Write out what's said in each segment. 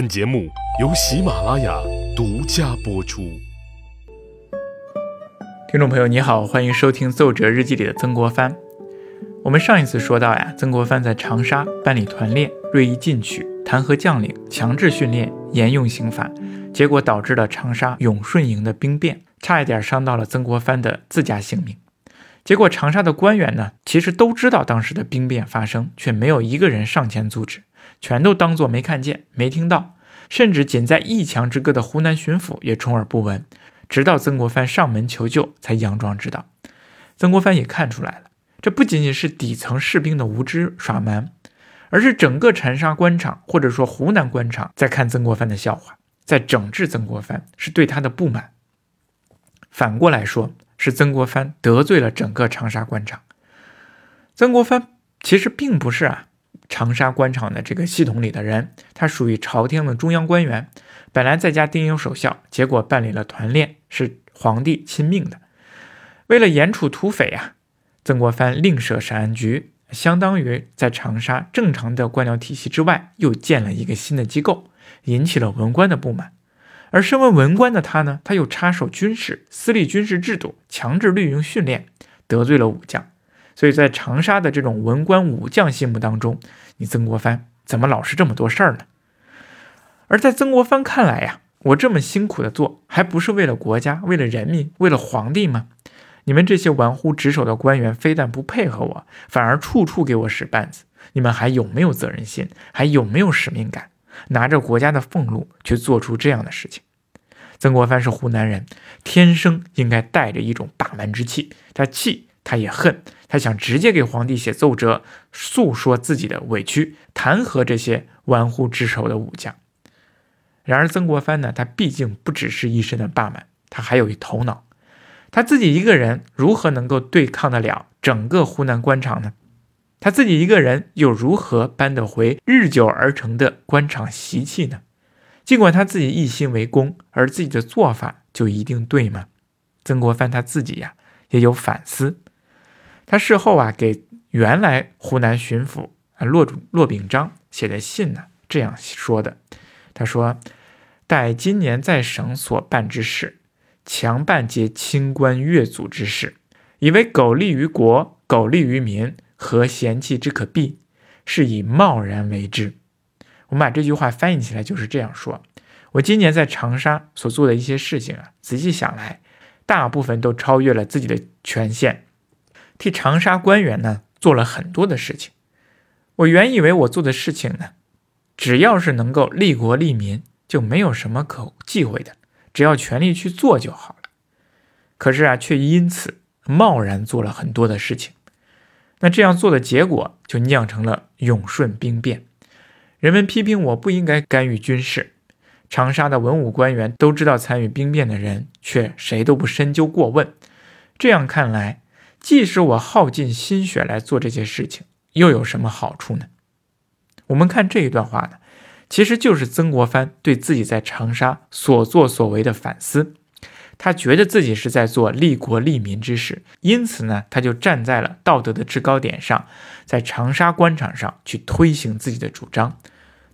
本节目由喜马拉雅独家播出。听众朋友，你好，欢迎收听《奏折日记》里的曾国藩。我们上一次说到呀，曾国藩在长沙办理团练，锐意进取，弹劾将领，强制训练，严用刑法，结果导致了长沙永顺营的兵变，差一点伤到了曾国藩的自家性命。结果长沙的官员呢，其实都知道当时的兵变发生，却没有一个人上前阻止。全都当作没看见、没听到，甚至仅在一墙之隔的湖南巡抚也充耳不闻。直到曾国藩上门求救，才佯装知道。曾国藩也看出来了，这不仅仅是底层士兵的无知耍蛮，而是整个长沙官场或者说湖南官场在看曾国藩的笑话，在整治曾国藩，是对他的不满。反过来说，是曾国藩得罪了整个长沙官场。曾国藩其实并不是啊。长沙官场的这个系统里的人，他属于朝廷的中央官员，本来在家丁忧守孝，结果办理了团练，是皇帝亲命的。为了严处土匪啊，曾国藩另设审案局，相当于在长沙正常的官僚体系之外，又建了一个新的机构，引起了文官的不满。而身为文官的他呢，他又插手军事，私立军事制度，强制绿营训练，得罪了武将。所以在长沙的这种文官武将心目当中，你曾国藩怎么老是这么多事儿呢？而在曾国藩看来呀，我这么辛苦的做，还不是为了国家、为了人民、为了皇帝吗？你们这些玩忽职守的官员，非但不配合我，反而处处给我使绊子。你们还有没有责任心？还有没有使命感？拿着国家的俸禄去做出这样的事情？曾国藩是湖南人，天生应该带着一种霸蛮之气，他气。他也恨，他想直接给皇帝写奏折，诉说自己的委屈，弹劾这些玩忽职守的武将。然而曾国藩呢，他毕竟不只是一身的霸蛮，他还有一头脑。他自己一个人如何能够对抗得了整个湖南官场呢？他自己一个人又如何扳得回日久而成的官场习气呢？尽管他自己一心为公，而自己的做法就一定对吗？曾国藩他自己呀，也有反思。他事后啊，给原来湖南巡抚啊骆主骆秉章写的信呢，这样说的：“他说，待今年在省所办之事，强办皆清官越族之事，以为苟利于国，苟利于民，何嫌弃之可避？是以贸然为之。”我们把这句话翻译起来就是这样说：我今年在长沙所做的一些事情啊，仔细想来，大部分都超越了自己的权限。替长沙官员呢做了很多的事情，我原以为我做的事情呢，只要是能够利国利民，就没有什么可忌讳的，只要全力去做就好了。可是啊，却因此贸然做了很多的事情，那这样做的结果就酿成了永顺兵变。人们批评我不应该干预军事，长沙的文武官员都知道参与兵变的人，却谁都不深究过问。这样看来。即使我耗尽心血来做这些事情，又有什么好处呢？我们看这一段话呢，其实就是曾国藩对自己在长沙所作所为的反思。他觉得自己是在做利国利民之事，因此呢，他就站在了道德的制高点上，在长沙官场上去推行自己的主张。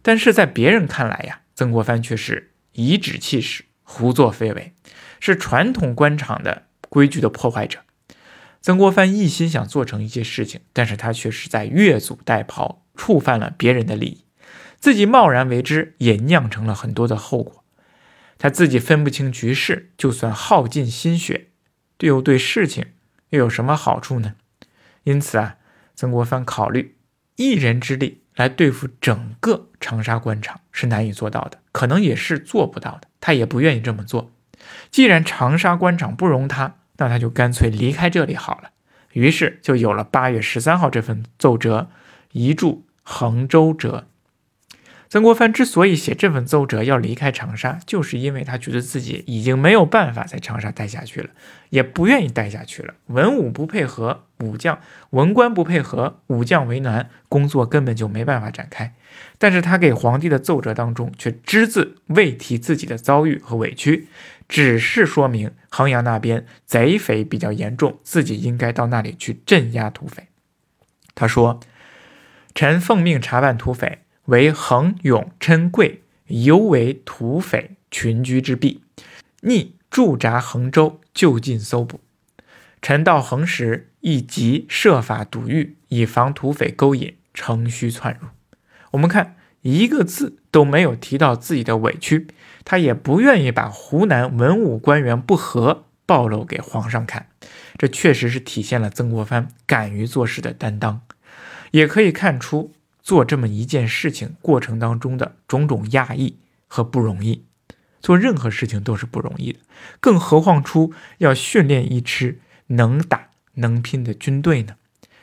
但是在别人看来呀，曾国藩却是颐指气使、胡作非为，是传统官场的规矩的破坏者。曾国藩一心想做成一些事情，但是他却是在越俎代庖，触犯了别人的利益，自己贸然为之，也酿成了很多的后果。他自己分不清局势，就算耗尽心血，又对事情又有什么好处呢？因此啊，曾国藩考虑一人之力来对付整个长沙官场是难以做到的，可能也是做不到的。他也不愿意这么做。既然长沙官场不容他。那他就干脆离开这里好了，于是就有了八月十三号这份奏折，移驻衡州折。曾国藩之所以写这份奏折要离开长沙，就是因为他觉得自己已经没有办法在长沙待下去了，也不愿意待下去了。文武不配合，武将文官不配合，武将为难，工作根本就没办法展开。但是他给皇帝的奏折当中却只字未提自己的遭遇和委屈，只是说明衡阳那边贼匪比较严重，自己应该到那里去镇压土匪。他说：“臣奉命查办土匪。”为恒勇称贵犹为土匪群居之弊，逆驻扎衡州，就近搜捕。臣到衡时，亦即设法堵御，以防土匪勾引，乘虚窜入。我们看一个字都没有提到自己的委屈，他也不愿意把湖南文武官员不和暴露给皇上看。这确实是体现了曾国藩敢于做事的担当，也可以看出做这么一件事情过程当中的种种压抑和不容易。做任何事情都是不容易的，更何况出要训练一支能打能拼的军队呢？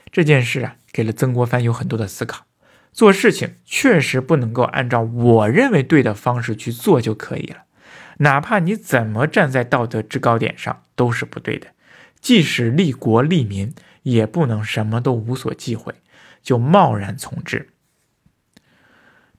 这件事啊，给了曾国藩有很多的思考。做事情确实不能够按照我认为对的方式去做就可以了，哪怕你怎么站在道德制高点上都是不对的。即使利国利民，也不能什么都无所忌讳，就贸然从之。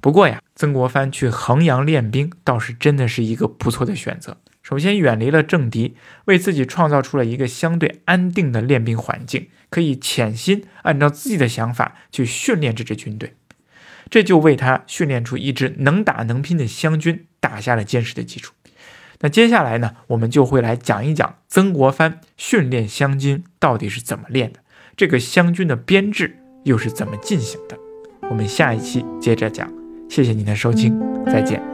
不过呀，曾国藩去衡阳练兵，倒是真的是一个不错的选择。首先，远离了政敌，为自己创造出了一个相对安定的练兵环境，可以潜心按照自己的想法去训练这支军队，这就为他训练出一支能打能拼的湘军打下了坚实的基础。那接下来呢，我们就会来讲一讲曾国藩训练湘军到底是怎么练的，这个湘军的编制又是怎么进行的。我们下一期接着讲。谢谢您的收听，再见。